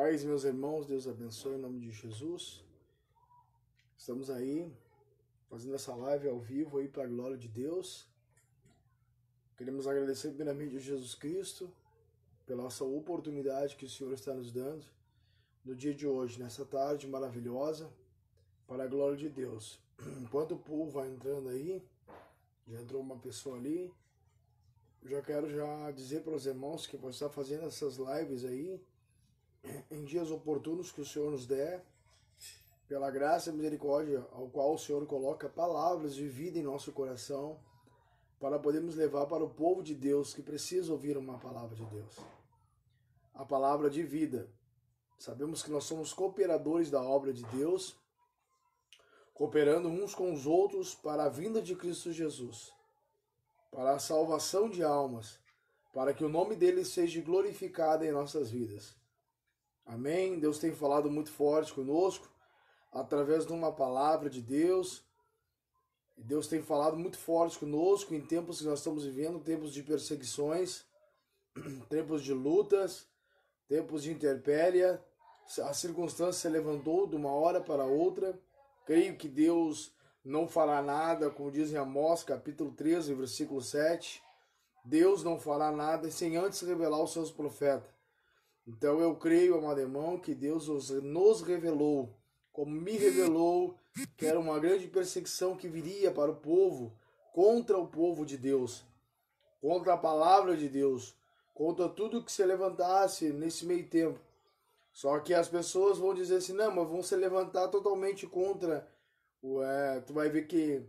Paz, meus irmãos, Deus abençoe em nome de Jesus. Estamos aí fazendo essa live ao vivo aí para a glória de Deus. Queremos agradecer primeiramente a Jesus Cristo pela essa oportunidade que o Senhor está nos dando no dia de hoje, nessa tarde maravilhosa, para a glória de Deus. Enquanto o povo vai entrando aí, já entrou uma pessoa ali, já quero já dizer para os irmãos que vão estar fazendo essas lives aí em dias oportunos que o Senhor nos der, pela graça e misericórdia ao qual o Senhor coloca palavras de vida em nosso coração, para podermos levar para o povo de Deus que precisa ouvir uma palavra de Deus. A palavra de vida. Sabemos que nós somos cooperadores da obra de Deus, cooperando uns com os outros para a vinda de Cristo Jesus, para a salvação de almas, para que o nome dele seja glorificado em nossas vidas. Amém? Deus tem falado muito forte conosco através de uma palavra de Deus. Deus tem falado muito forte conosco em tempos que nós estamos vivendo, tempos de perseguições, tempos de lutas, tempos de interpéria. A circunstância se levantou de uma hora para outra. Creio que Deus não fará nada, como diz em Amós, capítulo 13, versículo 7. Deus não fará nada sem antes revelar os seus profetas. Então eu creio, amado irmão, que Deus nos revelou, como me revelou, que era uma grande perseguição que viria para o povo, contra o povo de Deus, contra a palavra de Deus, contra tudo que se levantasse nesse meio tempo. Só que as pessoas vão dizer assim, não, mas vão se levantar totalmente contra. O, é, tu vai ver que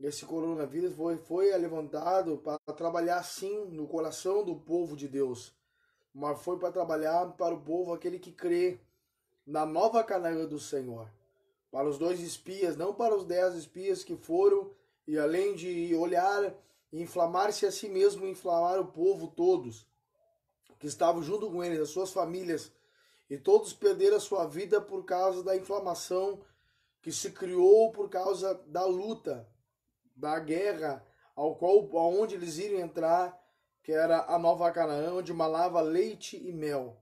esse coronavírus foi, foi levantado para trabalhar sim no coração do povo de Deus mas foi para trabalhar para o povo aquele que crê na nova Canaã do Senhor. Para os dois espias, não para os dez espias que foram e além de olhar inflamar-se a si mesmo, inflamar o povo todos que estavam junto com eles, as suas famílias, e todos perderam a sua vida por causa da inflamação que se criou por causa da luta, da guerra, ao qual aonde eles iriam entrar que era a Nova Canaã, onde malava leite e mel.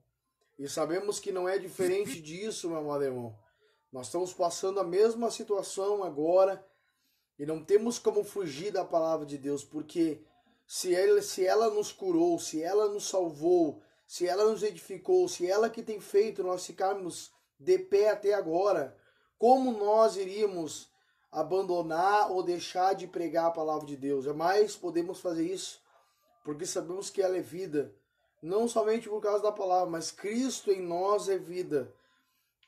E sabemos que não é diferente disso, meu amado irmão. Nós estamos passando a mesma situação agora e não temos como fugir da palavra de Deus, porque se ela, se ela nos curou, se ela nos salvou, se ela nos edificou, se ela que tem feito nós ficarmos de pé até agora, como nós iríamos abandonar ou deixar de pregar a palavra de Deus? Jamais podemos fazer isso porque sabemos que ela é vida, não somente por causa da palavra, mas Cristo em nós é vida.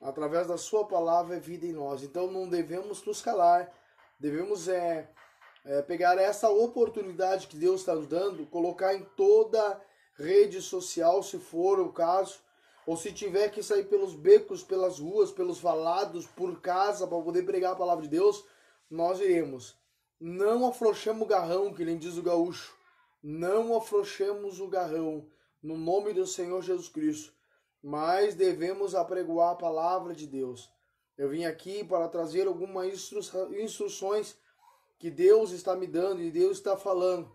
Através da sua palavra é vida em nós. Então não devemos nos calar, devemos é, é pegar essa oportunidade que Deus está nos dando, colocar em toda rede social, se for o caso, ou se tiver que sair pelos becos, pelas ruas, pelos valados, por casa, para poder pregar a palavra de Deus, nós iremos. Não afrouxemos o garrão, que nem diz o gaúcho não afrouxemos o garrão no nome do Senhor Jesus Cristo, mas devemos apregoar a palavra de Deus. Eu vim aqui para trazer algumas instru instruções que Deus está me dando e Deus está falando.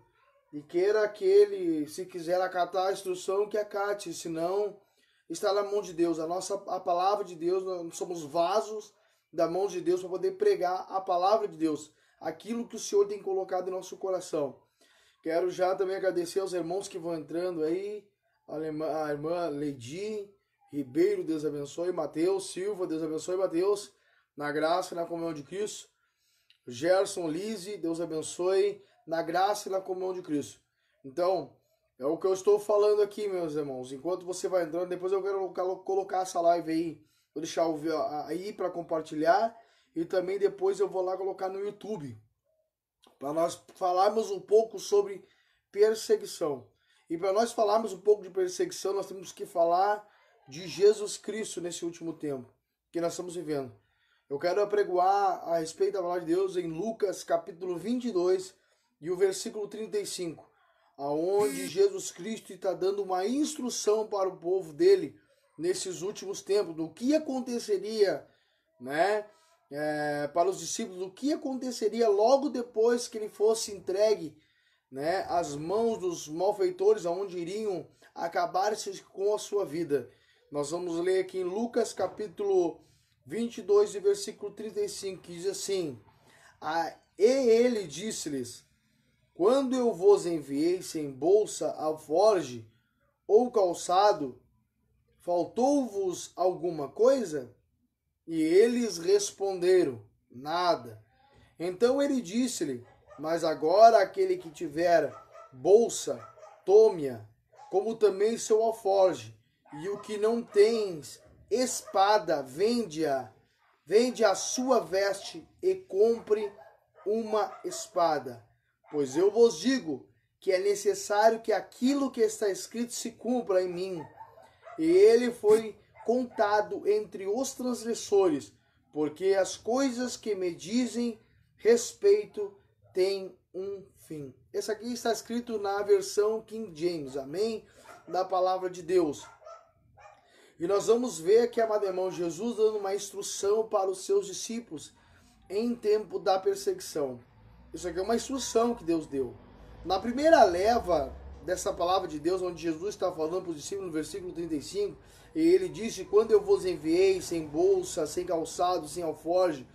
E queira aquele, se quiser acatar a instrução, que acate, senão está na mão de Deus. A nossa a palavra de Deus, nós somos vasos da mão de Deus para poder pregar a palavra de Deus, aquilo que o Senhor tem colocado em nosso coração. Quero já também agradecer aos irmãos que vão entrando aí. A irmã, a Leidi Ribeiro, Deus abençoe. Mateus Silva, Deus abençoe. Mateus, na graça e na comunhão de Cristo. Gerson Lise, Deus abençoe. Na graça e na comunhão de Cristo. Então, é o que eu estou falando aqui, meus irmãos. Enquanto você vai entrando, depois eu quero colocar essa live aí. Vou deixar aí para compartilhar. E também depois eu vou lá colocar no YouTube para nós falarmos um pouco sobre perseguição. E para nós falarmos um pouco de perseguição, nós temos que falar de Jesus Cristo nesse último tempo que nós estamos vivendo. Eu quero apregoar a respeito da palavra de Deus em Lucas capítulo 22 e o versículo 35, aonde Jesus Cristo está dando uma instrução para o povo dele nesses últimos tempos, do que aconteceria, né? É, para os discípulos o que aconteceria logo depois que ele fosse entregue né, às mãos dos malfeitores, aonde iriam acabar-se com a sua vida. Nós vamos ler aqui em Lucas capítulo 22 e versículo 35, que diz assim: ah, E ele disse-lhes: Quando eu vos enviei sem bolsa, alforge ou calçado, faltou-vos alguma coisa? E eles responderam: Nada. Então ele disse-lhe: Mas agora aquele que tiver bolsa, tome-a, como também seu alforge, e o que não tens espada, vende-a, vende a sua veste e compre uma espada. Pois eu vos digo que é necessário que aquilo que está escrito se cumpra em mim. E ele foi contado entre os transgressores, porque as coisas que me dizem respeito têm um fim. Esse aqui está escrito na versão King James, amém? Da palavra de Deus. E nós vamos ver aqui, amado irmão, Jesus dando uma instrução para os seus discípulos em tempo da perseguição. Isso aqui é uma instrução que Deus deu. Na primeira leva dessa palavra de Deus, onde Jesus está falando para os discípulos no versículo 35, e ele disse: Quando eu vos enviei sem bolsa, sem calçado, sem alforge,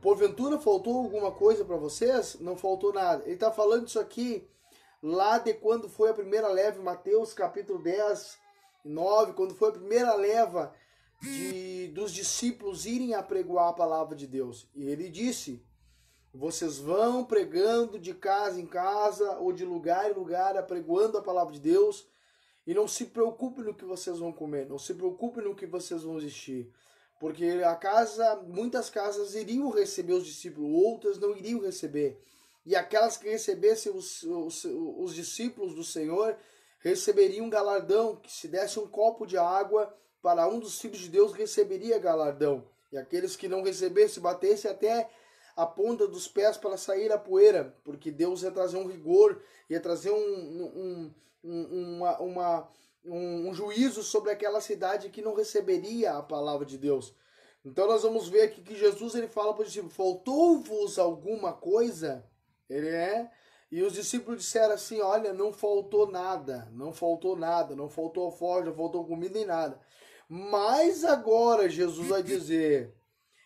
porventura faltou alguma coisa para vocês? Não faltou nada. Ele está falando isso aqui lá de quando foi a primeira leva, Mateus capítulo 10, 9, quando foi a primeira leva de, dos discípulos irem apregoar a palavra de Deus. E ele disse: Vocês vão pregando de casa em casa ou de lugar em lugar, apregoando a palavra de Deus e não se preocupe no que vocês vão comer, não se preocupe no que vocês vão vestir. Porque a casa, muitas casas iriam receber os discípulos, outras não iriam receber. E aquelas que recebessem os, os, os discípulos do Senhor receberiam galardão, que se desse um copo de água para um dos filhos de Deus receberia galardão. E aqueles que não recebessem, batessem até a ponta dos pés para sair a poeira, porque Deus ia trazer um rigor, ia trazer um, um, um, uma, uma, um, um juízo sobre aquela cidade que não receberia a palavra de Deus. Então nós vamos ver aqui que Jesus ele fala para os discípulos: faltou-vos alguma coisa? Ele é. E os discípulos disseram assim: Olha, não faltou nada, não faltou nada, não faltou alforje, não faltou comida nem nada. Mas agora Jesus vai dizer: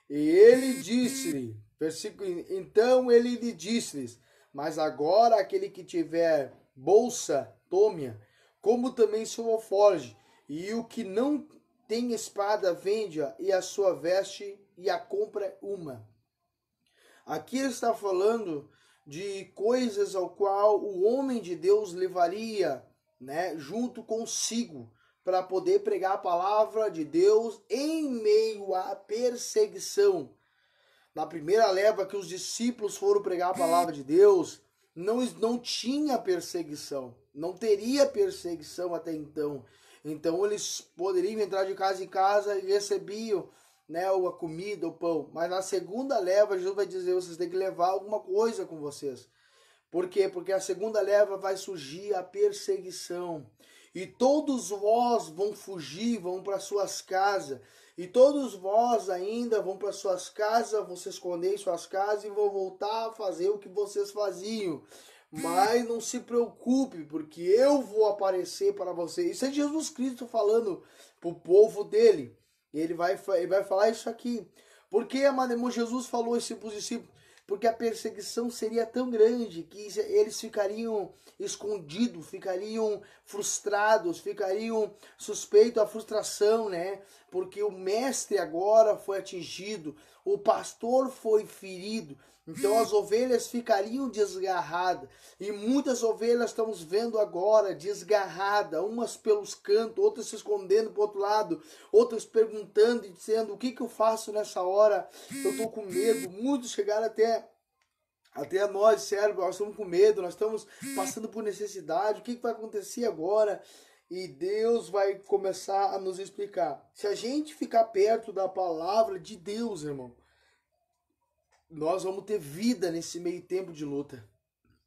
E ele disse-lhe, versículo, então ele lhe disse-lhes: Mas agora aquele que tiver bolsa, tome-a, como também seu alforge, e o que não tem espada, vende-a, e a sua veste, e a compra uma. Aqui está falando de coisas ao qual o homem de Deus levaria, né, junto consigo, para poder pregar a palavra de Deus em meio à perseguição. Na primeira leva que os discípulos foram pregar a palavra de Deus, não, não tinha perseguição, não teria perseguição até então. Então eles poderiam entrar de casa em casa e recebiam né, a comida, o pão. Mas na segunda leva, Jesus vai dizer: vocês têm que levar alguma coisa com vocês. Por quê? Porque a segunda leva vai surgir a perseguição. E todos vós vão fugir, vão para suas casas. E todos vós ainda vão para suas casas, vão se esconder em suas casas e vão voltar a fazer o que vocês faziam. Mas não se preocupe, porque eu vou aparecer para você. Isso é Jesus Cristo falando para o povo dele. Ele vai, ele vai falar isso aqui. Porque, amado irmão, Jesus falou isso para os discípulos? Porque a perseguição seria tão grande que eles ficariam escondidos, ficariam frustrados, ficariam suspeitos à frustração, né? Porque o mestre agora foi atingido, o pastor foi ferido, então as ovelhas ficariam desgarradas. E muitas ovelhas estamos vendo agora desgarradas, umas pelos cantos, outras se escondendo para outro lado, outras perguntando e dizendo: o que, que eu faço nessa hora? Eu estou com medo. Muitos chegaram até até nós, cérebro, nós estamos com medo, nós estamos passando por necessidade, o que, que vai acontecer agora? E Deus vai começar a nos explicar. Se a gente ficar perto da palavra de Deus, irmão, nós vamos ter vida nesse meio tempo de luta.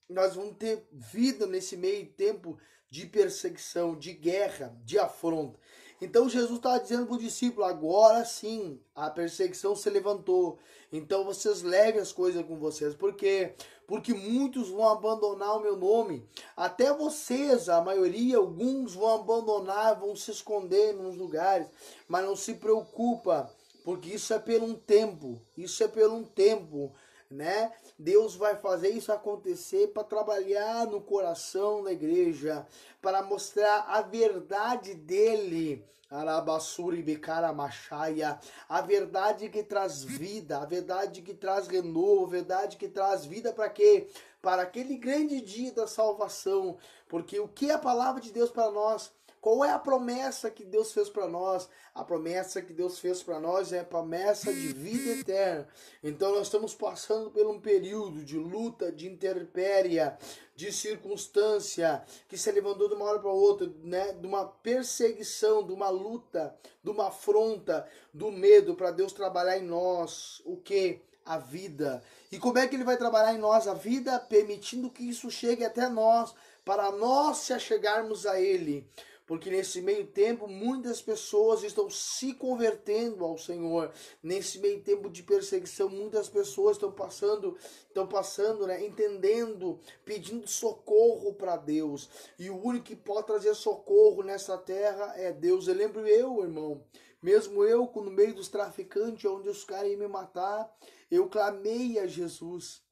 Nós vamos ter vida nesse meio tempo de perseguição, de guerra, de afronta. Então Jesus estava dizendo para o discípulo: agora sim, a perseguição se levantou. Então vocês levem as coisas com vocês. Por quê? Porque muitos vão abandonar o meu nome. Até vocês, a maioria, alguns vão abandonar, vão se esconder nos lugares. Mas não se preocupa, porque isso é pelo um tempo. Isso é pelo um tempo né? Deus vai fazer isso acontecer para trabalhar no coração da igreja, para mostrar a verdade dele. Arabassuri Bekara Machaia, a verdade que traz vida, a verdade que traz renovo, a verdade que traz vida para quê? Para aquele grande dia da salvação. Porque o que é a palavra de Deus para nós? Qual é a promessa que Deus fez para nós? A promessa que Deus fez para nós é a promessa de vida eterna. Então nós estamos passando por um período de luta, de interpéria, de circunstância que se levantou de uma hora para outra, né? De uma perseguição, de uma luta, de uma afronta, do medo para Deus trabalhar em nós. O que? A vida. E como é que ele vai trabalhar em nós a vida? Permitindo que isso chegue até nós, para nós se achegarmos a Ele porque nesse meio tempo muitas pessoas estão se convertendo ao Senhor. Nesse meio tempo de perseguição, muitas pessoas estão passando, estão passando, né, entendendo, pedindo socorro para Deus. E o único que pode trazer socorro nessa terra é Deus. Eu lembro eu, irmão, mesmo eu no meio dos traficantes, onde os caras iam me matar, eu clamei a Jesus.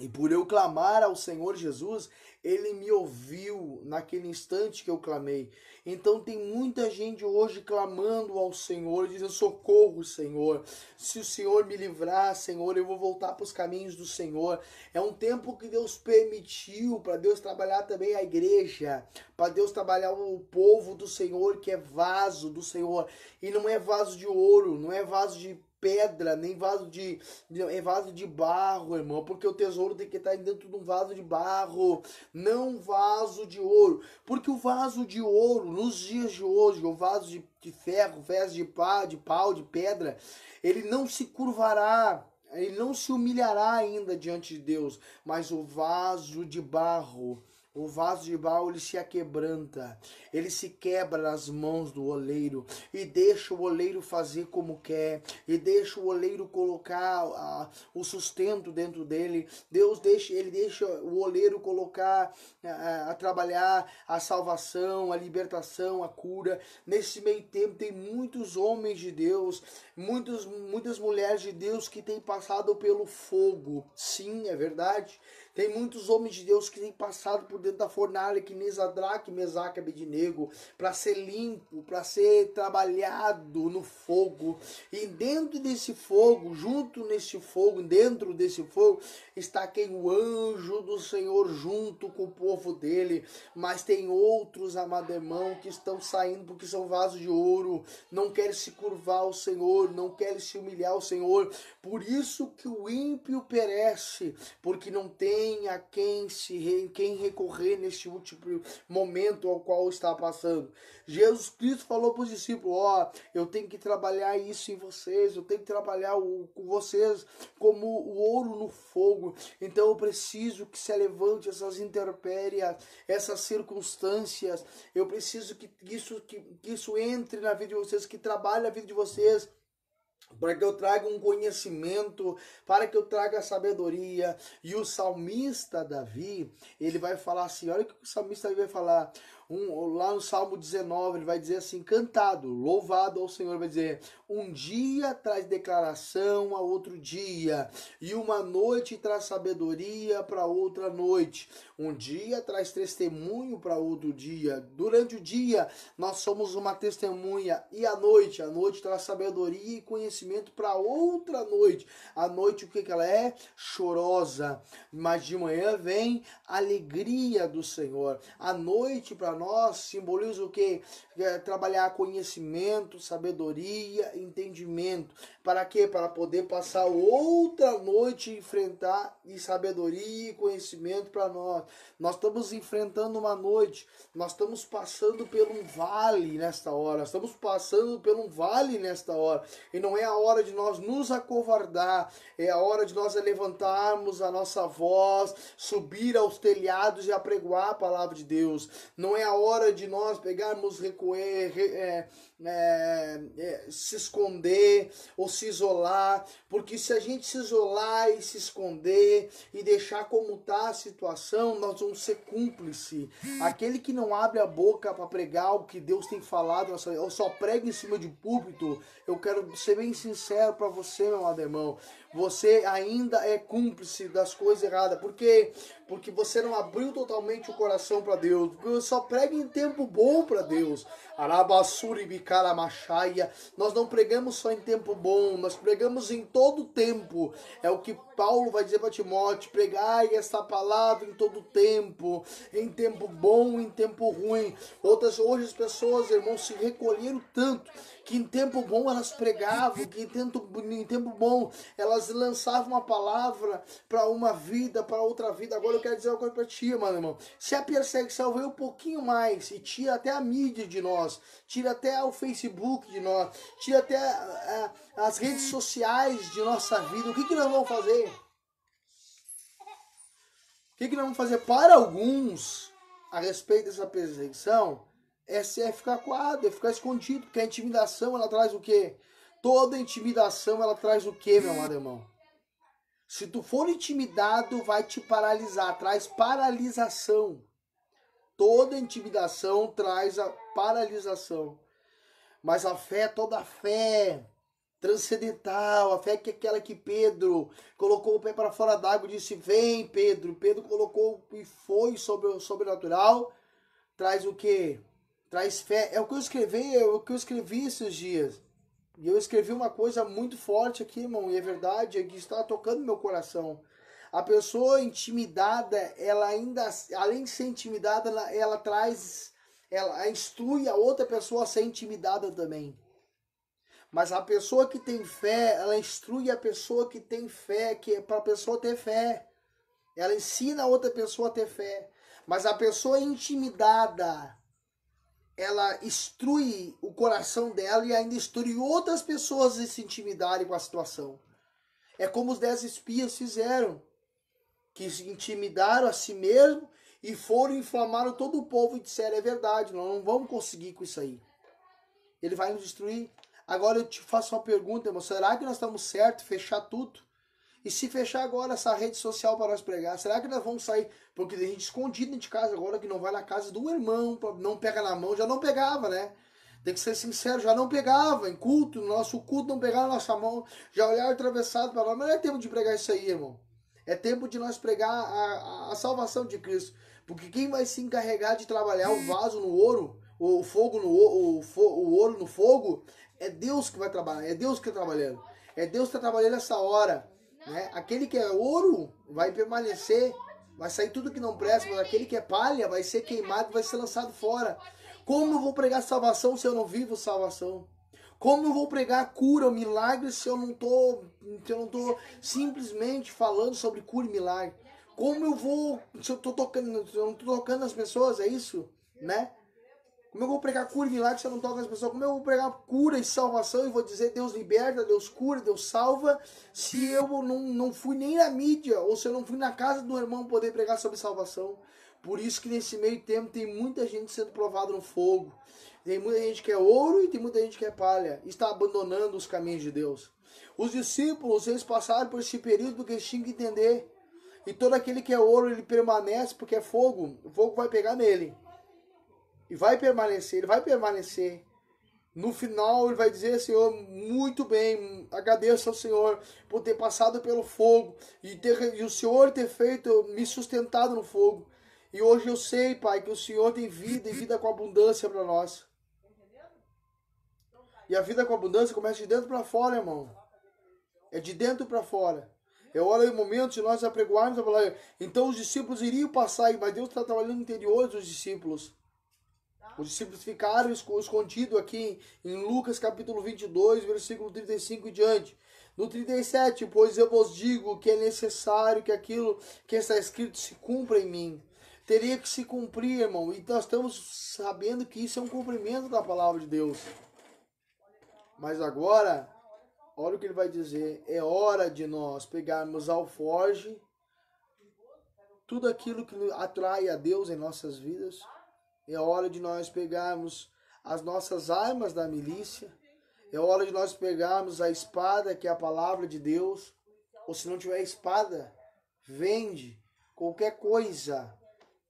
E por eu clamar ao Senhor Jesus, ele me ouviu naquele instante que eu clamei. Então tem muita gente hoje clamando ao Senhor, dizendo: socorro, Senhor. Se o Senhor me livrar, Senhor, eu vou voltar para os caminhos do Senhor. É um tempo que Deus permitiu para Deus trabalhar também a igreja, para Deus trabalhar o povo do Senhor, que é vaso do Senhor. E não é vaso de ouro, não é vaso de pedra, nem vaso de, de é vaso de barro, irmão, porque o tesouro tem que estar dentro de um vaso de barro, não vaso de ouro, porque o vaso de ouro, nos dias de hoje, o vaso de, de ferro, vaso de pá, de pau, de pedra, ele não se curvará, ele não se humilhará ainda diante de Deus, mas o vaso de barro, o vaso de barro ele se aquebranta, ele se quebra nas mãos do oleiro e deixa o oleiro fazer como quer, e deixa o oleiro colocar a, o sustento dentro dele. Deus deixa, ele deixa o oleiro colocar a, a trabalhar a salvação, a libertação, a cura. Nesse meio tempo tem muitos homens de Deus, muitos, muitas mulheres de Deus que têm passado pelo fogo. Sim, é verdade tem muitos homens de Deus que têm passado por dentro da fornalha, que Nesadraque, Mesaque, Abednego, para ser limpo, para ser trabalhado no fogo. E dentro desse fogo, junto nesse fogo, dentro desse fogo, está quem o anjo do Senhor junto com o povo dele. Mas tem outros, amado irmão, que estão saindo porque são vasos de ouro, não querem se curvar ao Senhor, não querem se humilhar ao Senhor. Por isso que o ímpio perece, porque não tem tem a quem se quem recorrer neste último momento ao qual está passando. Jesus Cristo falou para os discípulos: ó, oh, eu tenho que trabalhar isso em vocês, eu tenho que trabalhar o, com vocês como o ouro no fogo. Então eu preciso que se levante essas intempéries, essas circunstâncias. Eu preciso que isso que, que isso entre na vida de vocês, que trabalhe a vida de vocês para que eu traga um conhecimento, para que eu traga sabedoria. E o salmista Davi, ele vai falar assim: olha o que o salmista Davi vai falar. Um, lá no Salmo 19, ele vai dizer assim: cantado, louvado ao Senhor, vai dizer: um dia traz declaração a outro dia, e uma noite traz sabedoria para outra noite. Um dia traz testemunho para outro dia. Durante o dia, nós somos uma testemunha, e a noite, a noite traz sabedoria e conhecimento para outra noite. A noite, o que, que ela é? Chorosa, mas de manhã vem alegria do Senhor. A noite, para nós, simboliza o que? É trabalhar conhecimento, sabedoria entendimento. Para quê? Para poder passar outra noite e enfrentar sabedoria e conhecimento para nós. Nós estamos enfrentando uma noite, nós estamos passando por um vale nesta hora, estamos passando por um vale nesta hora. E não é a hora de nós nos acovardar, é a hora de nós levantarmos a nossa voz, subir aos telhados e apregoar a palavra de Deus. Não é a hora de nós pegarmos, recuer, é, é, é, se esconder ou se isolar, porque se a gente se isolar e se esconder e deixar como está a situação, nós vamos ser cúmplice. Aquele que não abre a boca para pregar o que Deus tem falado, ou só prega em cima de púlpito, eu quero ser bem sincero para você, meu irmão você ainda é cúmplice das coisas erradas. Por quê? Porque você não abriu totalmente o coração para Deus. Porque você só prega em tempo bom para Deus. Nós não pregamos só em tempo bom, nós pregamos em todo tempo. É o que Paulo vai dizer para Timóteo: pregai esta palavra em todo tempo, em tempo bom, em tempo ruim. Outras hoje as pessoas, irmãos, se recolheram tanto que em tempo bom elas pregavam, que em tempo, em tempo bom elas lançavam uma palavra para uma vida, para outra vida. Agora eu quero dizer uma coisa para ti, mano, irmão. Se a perseguição veio um pouquinho mais e tira até a mídia de nós, tira até o Facebook de nós, tira até a, a, as redes sociais de nossa vida, o que, que nós vamos fazer? O que, que nós vamos fazer para alguns a respeito dessa perseguição? É, é ficar coado, é ficar escondido, porque a intimidação ela traz o quê? Toda intimidação ela traz o quê, meu amado irmão? Se tu for intimidado, vai te paralisar, traz paralisação. Toda intimidação traz a paralisação. Mas a fé, toda a fé transcendental, a fé que é aquela que Pedro colocou o pé para fora d'água e disse: Vem, Pedro. Pedro colocou e foi sobre o sobrenatural. Traz o que? Traz fé. É o que eu escrevi, é o que eu escrevi esses dias. E eu escrevi uma coisa muito forte aqui, irmão, e é verdade, é que está tocando meu coração. A pessoa intimidada, ela ainda, além de ser intimidada, ela, ela traz, ela instrui a outra pessoa a ser intimidada também. Mas a pessoa que tem fé, ela instrui a pessoa que tem fé, que é para a pessoa ter fé. Ela ensina a outra pessoa a ter fé. Mas a pessoa intimidada, ela instrui o coração dela e ainda instrui outras pessoas a se intimidarem com a situação. É como os dez espias fizeram, que se intimidaram a si mesmo e foram inflamaram todo o povo e disseram, é verdade, nós não vamos conseguir com isso aí. Ele vai nos destruir. Agora eu te faço uma pergunta, irmão, será que nós estamos certos fechar tudo? E se fechar agora essa rede social para nós pregar, será que nós vamos sair? Porque tem gente escondida de casa agora que não vai na casa do irmão, não pega na mão, já não pegava, né? Tem que ser sincero, já não pegava. Em culto, no nosso culto não pegava na nossa mão, já olhava atravessado para lá. Mas não é tempo de pregar isso aí, irmão. É tempo de nós pregar a, a, a salvação de Cristo. Porque quem vai se encarregar de trabalhar o vaso no ouro, o fogo no o, o, o ouro no fogo, é Deus que vai trabalhar, é Deus que está trabalhando. É Deus que está trabalhando essa hora. Né? Aquele que é ouro vai permanecer, vai sair tudo que não presta, mas aquele que é palha vai ser queimado, vai ser lançado fora. Como eu vou pregar salvação se eu não vivo salvação? Como eu vou pregar cura, milagre, se eu não tô, se eu não tô simplesmente falando sobre cura e milagre? Como eu vou, se eu tô tocando, eu não tô tocando as pessoas, é isso, né? Como eu vou pregar cura e milagre se eu não toco as pessoas? Como eu vou pregar cura e salvação e vou dizer Deus liberta, Deus cura, Deus salva, se eu não, não fui nem na mídia ou se eu não fui na casa do irmão poder pregar sobre salvação? Por isso que nesse meio tempo tem muita gente sendo provada no fogo. Tem muita gente que é ouro e tem muita gente que é palha. Está abandonando os caminhos de Deus. Os discípulos, eles passaram por esse período porque eles tinham que entender. E todo aquele que é ouro, ele permanece porque é fogo. O fogo vai pegar nele. E vai permanecer, ele vai permanecer. No final ele vai dizer, Senhor, muito bem, agradeço ao Senhor por ter passado pelo fogo e, ter, e o Senhor ter feito, me sustentado no fogo. E hoje eu sei, Pai, que o Senhor tem vida e vida com abundância para nós. E a vida com abundância começa de dentro para fora, irmão. É de dentro para fora. É hora e momento de nós apregoarmos a palavra. Então os discípulos iriam passar, mas Deus está trabalhando no interior dos discípulos. Os discípulos ficaram escondidos aqui em Lucas capítulo 22, versículo 35 e diante. No 37, pois eu vos digo que é necessário que aquilo que está escrito se cumpra em mim. Teria que se cumprir, irmão. E nós estamos sabendo que isso é um cumprimento da palavra de Deus. Mas agora, olha o que ele vai dizer. É hora de nós pegarmos alforge, tudo aquilo que atrai a Deus em nossas vidas é hora de nós pegarmos as nossas armas da milícia. É hora de nós pegarmos a espada, que é a palavra de Deus. Ou se não tiver espada, vende qualquer coisa.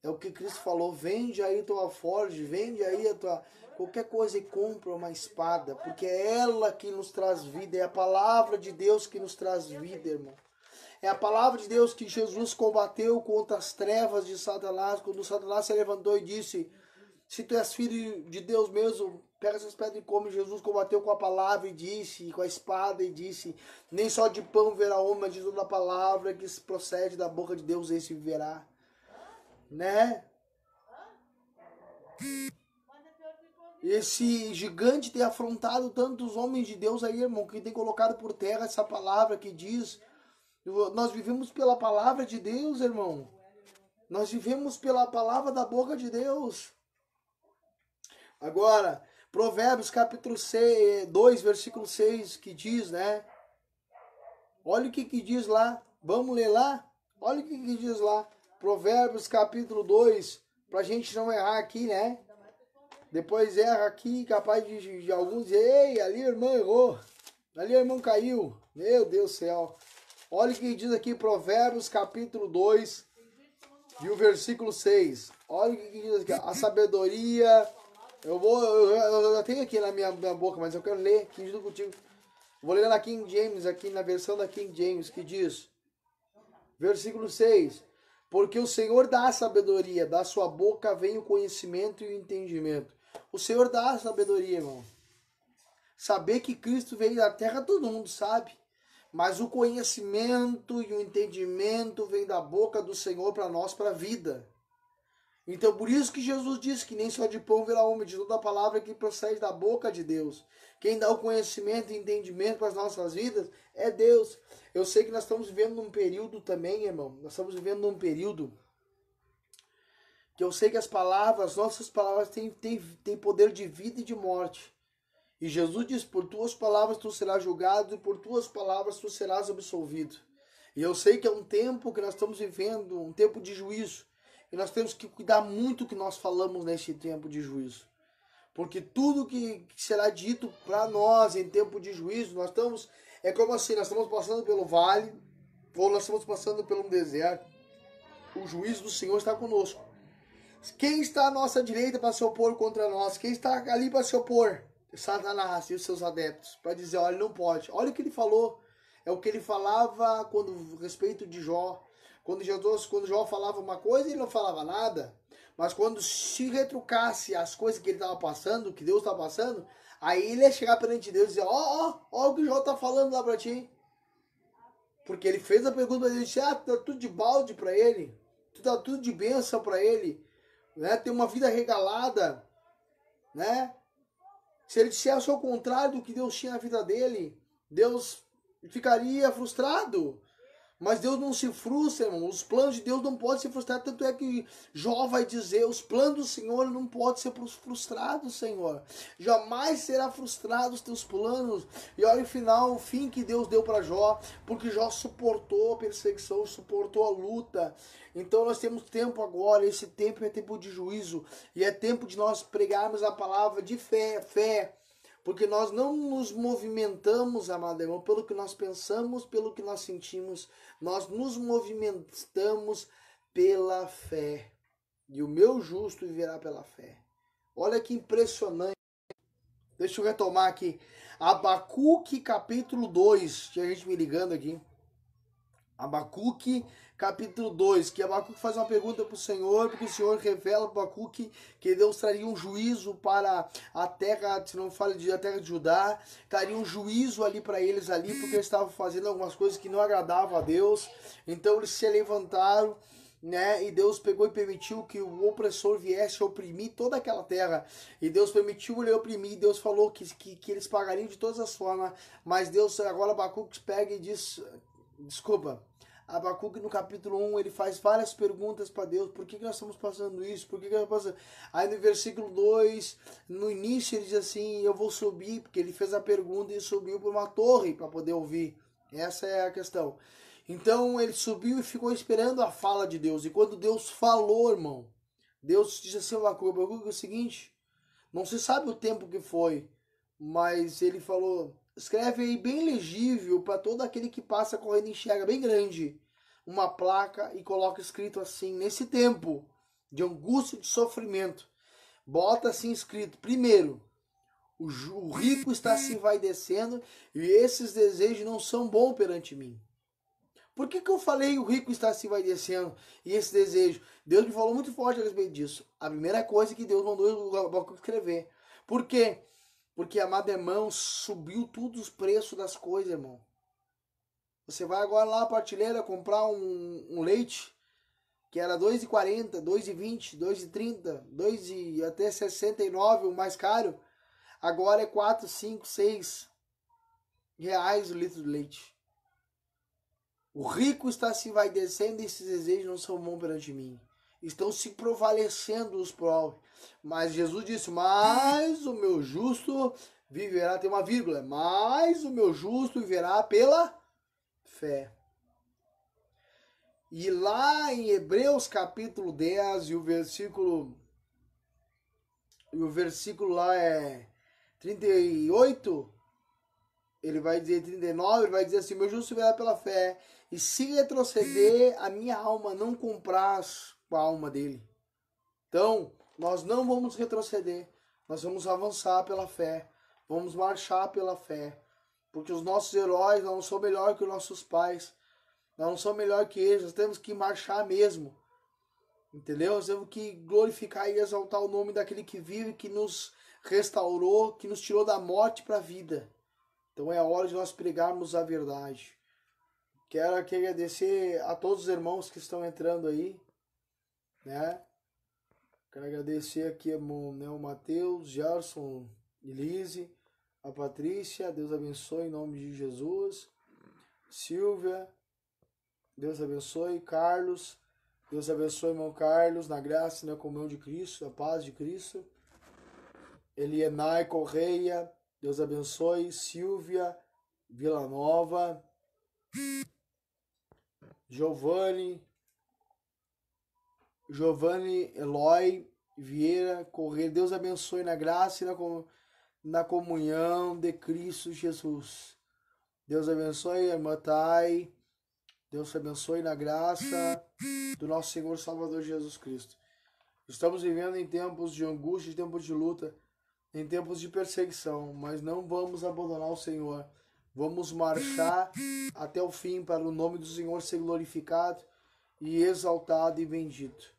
É o que Cristo falou: vende aí tua forge, vende aí a tua qualquer coisa e compra uma espada, porque é ela que nos traz vida, é a palavra de Deus que nos traz vida, irmão. É a palavra de Deus que Jesus combateu contra as trevas de Satanás, quando Satanás se levantou e disse: Se tu és filho de Deus mesmo, pega essas pedras e come. Jesus combateu com a palavra e disse, com a espada e disse: Nem só de pão verá homem, mas de toda a palavra que procede da boca de Deus, esse viverá. Né? Esse gigante tem afrontado tantos homens de Deus aí, irmão, que tem colocado por terra essa palavra que diz nós vivemos pela palavra de Deus, irmão. Nós vivemos pela palavra da boca de Deus. Agora, Provérbios capítulo 6, 2, versículo 6, que diz, né? Olha o que, que diz lá. Vamos ler lá? Olha o que, que diz lá. Provérbios capítulo 2, pra gente não errar aqui, né? Depois erra aqui, capaz de, de alguns dizer, ei, ali o irmão errou. Ali o irmão caiu. Meu Deus do céu. Olha o que diz aqui Provérbios capítulo 2 e o versículo 6. Olha o que diz aqui. A sabedoria. Eu vou. Eu, eu tenho aqui na minha, minha, boca, mas eu quero ler aqui junto contigo. Vou ler na King James, aqui na versão da King James, que diz. Versículo 6. Porque o Senhor dá a sabedoria, da sua boca vem o conhecimento e o entendimento. O Senhor dá a sabedoria, irmão. Saber que Cristo veio da terra, todo mundo sabe. Mas o conhecimento e o entendimento vem da boca do Senhor para nós, para a vida. Então, por isso que Jesus disse que nem só de pão virá homem, de toda a palavra que procede da boca de Deus. Quem dá o conhecimento e entendimento para as nossas vidas é Deus. Eu sei que nós estamos vivendo num período também, irmão. Nós estamos vivendo num período que eu sei que as palavras, nossas palavras, têm, têm, têm poder de vida e de morte. E Jesus diz: Por tuas palavras tu serás julgado, e por tuas palavras tu serás absolvido. E eu sei que é um tempo que nós estamos vivendo, um tempo de juízo. E nós temos que cuidar muito que nós falamos neste tempo de juízo. Porque tudo que será dito para nós em tempo de juízo, nós estamos. É como assim: nós estamos passando pelo vale, ou nós estamos passando um deserto. O juízo do Senhor está conosco. Quem está à nossa direita para se opor contra nós? Quem está ali para se opor? Satanás e os seus adeptos para dizer, olha, não pode. Olha o que ele falou. É o que ele falava quando respeito de Jó. Quando Jesus, quando Jó falava uma coisa, ele não falava nada. Mas quando se retrucasse as coisas que ele estava passando, que Deus estava passando, aí ele ia chegar perante Deus e dizer, ó, ó, ó o que Jó está falando lá para ti. Porque ele fez a pergunta, ele disse, ah, tá tudo de balde para ele, tá tudo de bênção para ele, né? Tem uma vida regalada, né? Se ele dissesse ao contrário do que Deus tinha na vida dele, Deus ficaria frustrado. Mas Deus não se frustra, irmão. Os planos de Deus não podem se frustrar. Tanto é que Jó vai dizer: os planos do Senhor não podem ser frustrados, Senhor. Jamais será frustrado os teus planos. E olha o final, o fim que Deus deu para Jó. Porque Jó suportou a perseguição, suportou a luta. Então nós temos tempo agora, esse tempo é tempo de juízo e é tempo de nós pregarmos a palavra de fé, fé, porque nós não nos movimentamos, amado irmão, pelo que nós pensamos, pelo que nós sentimos, nós nos movimentamos pela fé. E o meu justo viverá pela fé. Olha que impressionante. Deixa eu retomar aqui. Abacuque capítulo 2. Tinha gente me ligando aqui. Abacuque capítulo 2, que Abacuque faz uma pergunta para o Senhor, porque o Senhor revela para Abacuque que Deus traria um juízo para a terra, se não fala de a terra de Judá, traria um juízo ali para eles ali, porque eles estavam fazendo algumas coisas que não agradavam a Deus. Então eles se levantaram né? E Deus pegou e permitiu que o opressor viesse oprimir toda aquela terra. E Deus permitiu ele oprimir. Deus falou que, que, que eles pagariam de todas as formas. Mas Deus, agora Abacuque pega e diz: Desculpa, Abacuque no capítulo 1, ele faz várias perguntas para Deus, por que, que nós estamos passando isso? Por que, que nós passando? Aí no versículo 2, no início ele diz assim, eu vou subir, porque ele fez a pergunta e subiu para uma torre para poder ouvir. Essa é a questão. Então ele subiu e ficou esperando a fala de Deus. E quando Deus falou, irmão, Deus disse assim, Abacuque, Abacuque é o seguinte, Não se sabe o tempo que foi, mas ele falou: escreve aí bem legível para todo aquele que passa correndo enxerga, bem grande, uma placa e coloca escrito assim: nesse tempo de angústia e de sofrimento, bota assim escrito: primeiro, o, rico está se vai descendo e esses desejos não são bons perante mim. Por que, que eu falei o rico está se vai descendo e esse desejo? Deus me falou muito forte a respeito disso. A primeira coisa que Deus mandou o escrever. Por quê? Porque, amado irmão, subiu tudo os preços das coisas, irmão. Você vai agora lá na prateleira comprar um, um leite que era 2,40, 2,20, 2,30, 2 e até 69 o mais caro. Agora é 4, 5, 6 reais o litro de leite. O rico está se vai descendo e esses desejos não são bons perante mim. Estão se prevalecendo os povos. Mas Jesus disse: Mas o meu justo viverá, tem uma vírgula, mas o meu justo viverá pela fé. E lá em Hebreus capítulo 10 e o versículo e o versículo lá é 38, ele vai dizer 39, ele vai dizer assim: "Meu justo viverá pela fé, e se retroceder, a minha alma não compraz com a alma dele". Então, nós não vamos retroceder, nós vamos avançar pela fé, vamos marchar pela fé, porque os nossos heróis não são melhor que os nossos pais, não são melhor que eles, nós temos que marchar mesmo. Entendeu? Nós temos que glorificar e exaltar o nome daquele que vive, que nos restaurou, que nos tirou da morte para a vida. Então é hora de nós pregarmos a verdade. Quero aqui agradecer a todos os irmãos que estão entrando aí, né? Quero agradecer aqui né, o Matheus, Gerson, Elise, a Patrícia, Deus abençoe em nome de Jesus. Silvia, Deus abençoe. Carlos, Deus abençoe, irmão Carlos, na graça e na comunhão de Cristo, na paz de Cristo. Elienai Correia, Deus abençoe. Silvia Villanova, Giovanni, Giovanni Eloy Vieira Correia. Deus abençoe na graça e na, na comunhão de Cristo Jesus. Deus abençoe a irmã Thay. Deus te abençoe na graça do nosso Senhor Salvador Jesus Cristo. Estamos vivendo em tempos de angústia, em tempos de luta, em tempos de perseguição, mas não vamos abandonar o Senhor. Vamos marchar até o fim para o nome do Senhor ser glorificado e exaltado e bendito.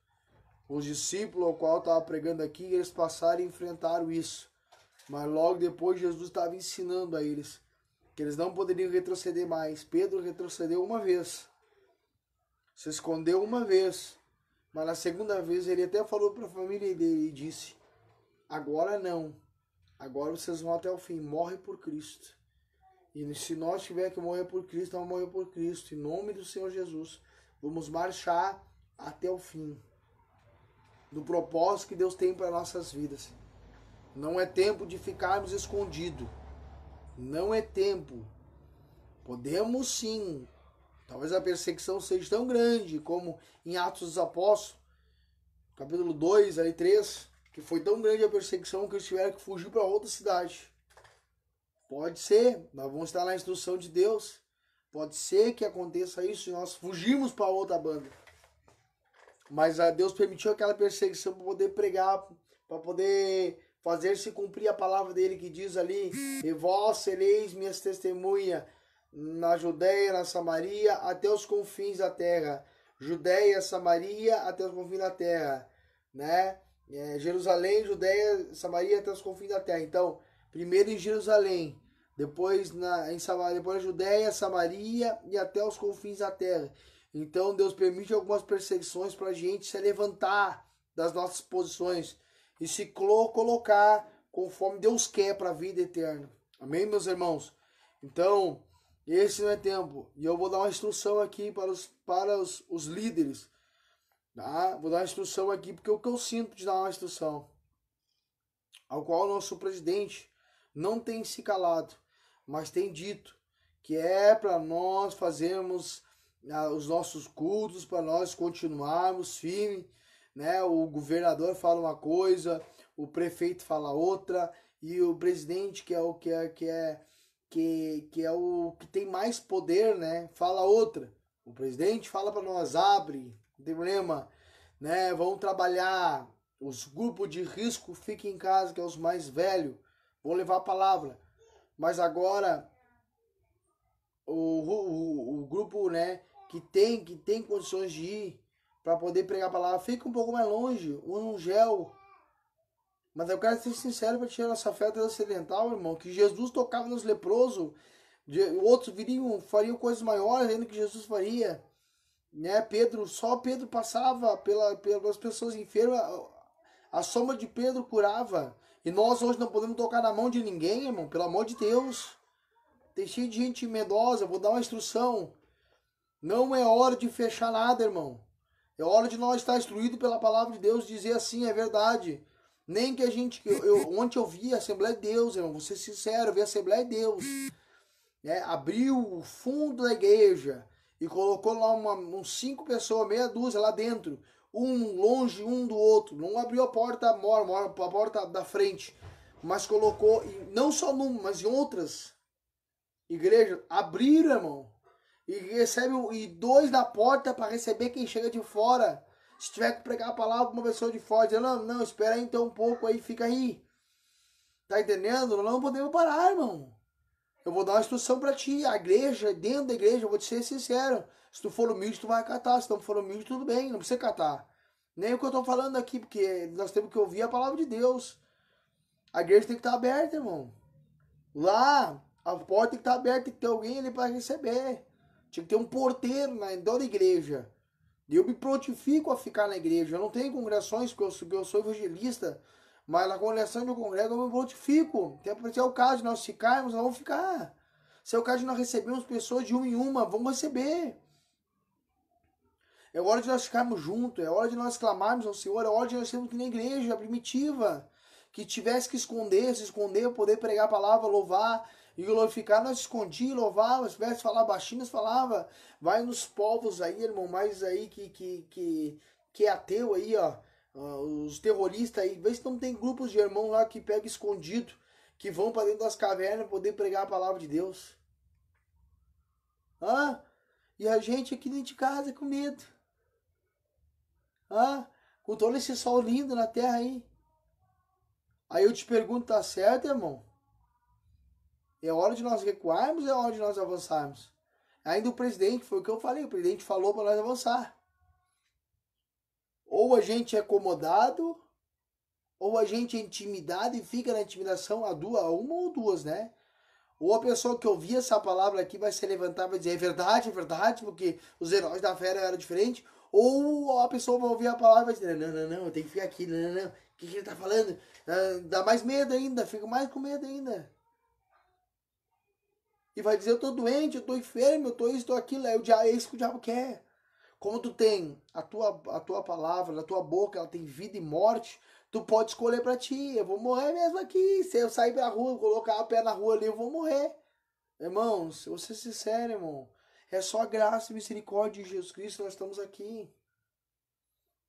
Os discípulos ao qual estava pregando aqui, eles passaram e enfrentaram isso. Mas logo depois Jesus estava ensinando a eles que eles não poderiam retroceder mais. Pedro retrocedeu uma vez. Se escondeu uma vez. Mas na segunda vez ele até falou para a família dele e disse: Agora não. Agora vocês vão até o fim. Morre por Cristo. E se nós tiver que morrer por Cristo, vamos morrer por Cristo. Em nome do Senhor Jesus. Vamos marchar até o fim do propósito que Deus tem para nossas vidas. Não é tempo de ficarmos escondidos. Não é tempo. Podemos sim. Talvez a perseguição seja tão grande como em Atos dos Apóstolos, capítulo 2, ali 3, que foi tão grande a perseguição que eles tiveram que fugir para outra cidade. Pode ser, nós vamos estar na instrução de Deus. Pode ser que aconteça isso e nós fugimos para outra banda. Mas a Deus permitiu aquela perseguição para poder pregar, para poder fazer-se cumprir a palavra dele que diz ali: E vós sereis minhas testemunhas na Judéia, na Samaria, até os confins da terra. Judéia, Samaria, até os confins da terra, né? É, Jerusalém, Judéia, Samaria, até os confins da terra. Então, primeiro em Jerusalém, depois na em Samaria, depois na Judéia, Samaria e até os confins da terra. Então Deus permite algumas perseguições para a gente se levantar das nossas posições e se colocar conforme Deus quer para a vida eterna. Amém, meus irmãos? Então, esse não é tempo. E eu vou dar uma instrução aqui para os, para os, os líderes. Tá? Vou dar uma instrução aqui, porque é o que eu sinto de dar uma instrução. Ao qual o nosso presidente não tem se calado, mas tem dito que é para nós fazermos ah, os nossos cultos, para nós continuarmos firmes né? O governador fala uma coisa, o prefeito fala outra e o presidente que é o que é que é que, que é o que tem mais poder, né, fala outra. O presidente fala para nós abre, não tem problema, né? Vão trabalhar, os grupos de risco fiquem em casa, que é os mais velhos, vão levar a palavra. Mas agora o, o, o grupo, né, que tem que tem condições de ir para poder pregar a palavra, fica um pouco mais longe, um gel. Mas eu quero ser sincero para tirar nossa fé transcendental, irmão, que Jesus tocava nos leprosos, outros viriam, fariam coisas maiores ainda que Jesus faria. Né? Pedro, só Pedro passava pela, pelas pessoas enfermas, a, a sombra de Pedro curava. E nós hoje não podemos tocar na mão de ninguém, irmão, pelo amor de Deus. Tem cheio de gente medosa, vou dar uma instrução. Não é hora de fechar nada, irmão. É hora de nós estar instruído pela palavra de Deus, dizer assim, é verdade. Nem que a gente. Eu, eu, ontem eu vi a Assembleia de Deus, irmão, vou ser sincero, eu vi a Assembleia de Deus. Né, abriu o fundo da igreja e colocou lá uma, uns cinco pessoas, meia dúzia lá dentro, um longe um do outro. Não abriu a porta mora, mora, a porta da frente, mas colocou, não só numa, mas em outras igrejas, abriram, irmão. E recebe e dois na porta para receber quem chega de fora. Se tiver que pregar a palavra para uma pessoa de fora, dizendo, não, não, espera aí então um pouco aí, fica aí. Tá entendendo? Não podemos parar, irmão. Eu vou dar uma instrução para ti. A igreja, dentro da igreja, eu vou te ser sincero. Se tu for humilde, tu vai catar. Se não for humilde, tudo bem, não precisa catar. Nem o que eu tô falando aqui, porque nós temos que ouvir a palavra de Deus. A igreja tem que estar aberta, irmão. Lá, a porta tem que estar aberta, tem que ter alguém ali para receber. Tinha que ter um porteiro na da igreja. E eu me prontifico a ficar na igreja. Eu não tenho congregações, porque eu, eu sou evangelista. Mas na congregação de eu congrego, eu me prontifico. Se é o caso de nós ficarmos, nós vamos ficar. Se é o caso de nós recebermos pessoas de uma em uma, vamos receber. É hora de nós ficarmos juntos, é hora de nós clamarmos ao Senhor, é hora de nós sermos que na igreja primitiva, que tivesse que esconder, se esconder, poder pregar a palavra, louvar e glorificar, nós escondia, louvava, se tivesse falar baixinho, falava, vai nos povos aí, irmão, mais aí que, que, que, que é ateu aí, ó, os terroristas aí, vê se não tem grupos de irmão lá que pega escondido, que vão para dentro das cavernas poder pregar a palavra de Deus. Ah, e a gente aqui dentro de casa com medo. Ah, com todo esse sol lindo na terra aí. Aí eu te pergunto, tá certo, irmão? É hora de nós recuarmos, é hora de nós avançarmos. Ainda o presidente, foi o que eu falei, o presidente falou para nós avançar. Ou a gente é acomodado, ou a gente é intimidado e fica na intimidação a duas, uma ou duas, né? Ou a pessoa que ouvir essa palavra aqui vai se levantar e vai dizer é verdade, é verdade, porque os heróis da fé eram diferentes. Ou a pessoa vai ouvir a palavra e vai dizer, não, não, não, eu tenho que ficar aqui, não, não, não. O que, que ele tá falando? Ah, dá mais medo ainda, fica mais com medo ainda. E vai dizer, eu tô doente, eu tô enfermo, eu tô isso, tô aquilo. É, o diabo, é isso que o diabo quer. Como tu tem a tua, a tua palavra, na tua boca, ela tem vida e morte, tu pode escolher para ti. Eu vou morrer mesmo aqui. Se eu sair pra rua, colocar a pé na rua ali, eu vou morrer. Irmãos, eu vou ser sincero, irmão. É só graça e misericórdia de Jesus Cristo nós estamos aqui.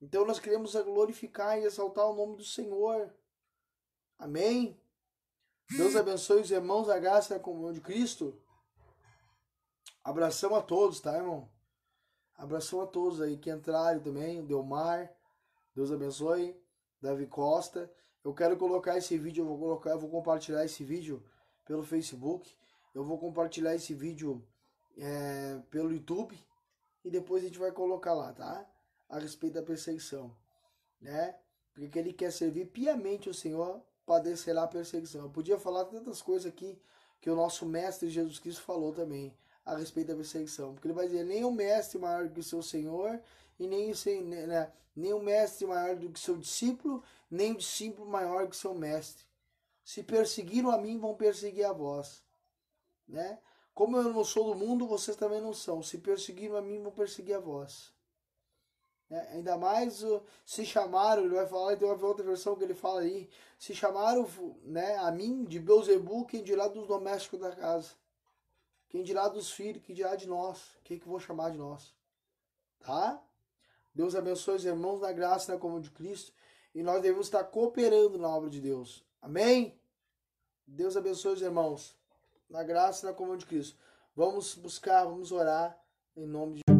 Então nós queremos glorificar e exaltar o nome do Senhor. Amém? Deus abençoe os irmãos da graça e comunhão de Cristo. Abração a todos, tá, irmão? Abração a todos aí que entraram também, o Delmar, Deus abençoe, Davi Costa. Eu quero colocar esse vídeo, eu vou colocar, eu vou compartilhar esse vídeo pelo Facebook. Eu vou compartilhar esse vídeo é, pelo YouTube e depois a gente vai colocar lá, tá? A respeito da perseguição, né? Porque ele quer servir piamente o Senhor, padecerá perseguição. Eu podia falar tantas coisas aqui que o nosso mestre Jesus Cristo falou também a respeito da perseguição. Porque ele vai dizer, nem o mestre maior que o seu senhor, e nem o, né, né, nem o mestre maior do que seu discípulo, nem o discípulo maior que seu mestre. Se perseguiram a mim, vão perseguir a vós. Né? Como eu não sou do mundo, vocês também não são. Se perseguiram a mim, vão perseguir a vós. Né? Ainda mais se chamaram, ele vai falar, tem uma outra versão que ele fala aí, se chamaram né, a mim de Beuzebu, quem dirá dos domésticos da casa. Quem dirá dos filhos, quem dirá de nós? Quem que vou chamar de nós? Tá? Deus abençoe os irmãos na graça e na comunhão de Cristo. e nós devemos estar cooperando na obra de Deus. Amém? Deus abençoe os irmãos. Na graça e na comunhão de Cristo. Vamos buscar, vamos orar em nome de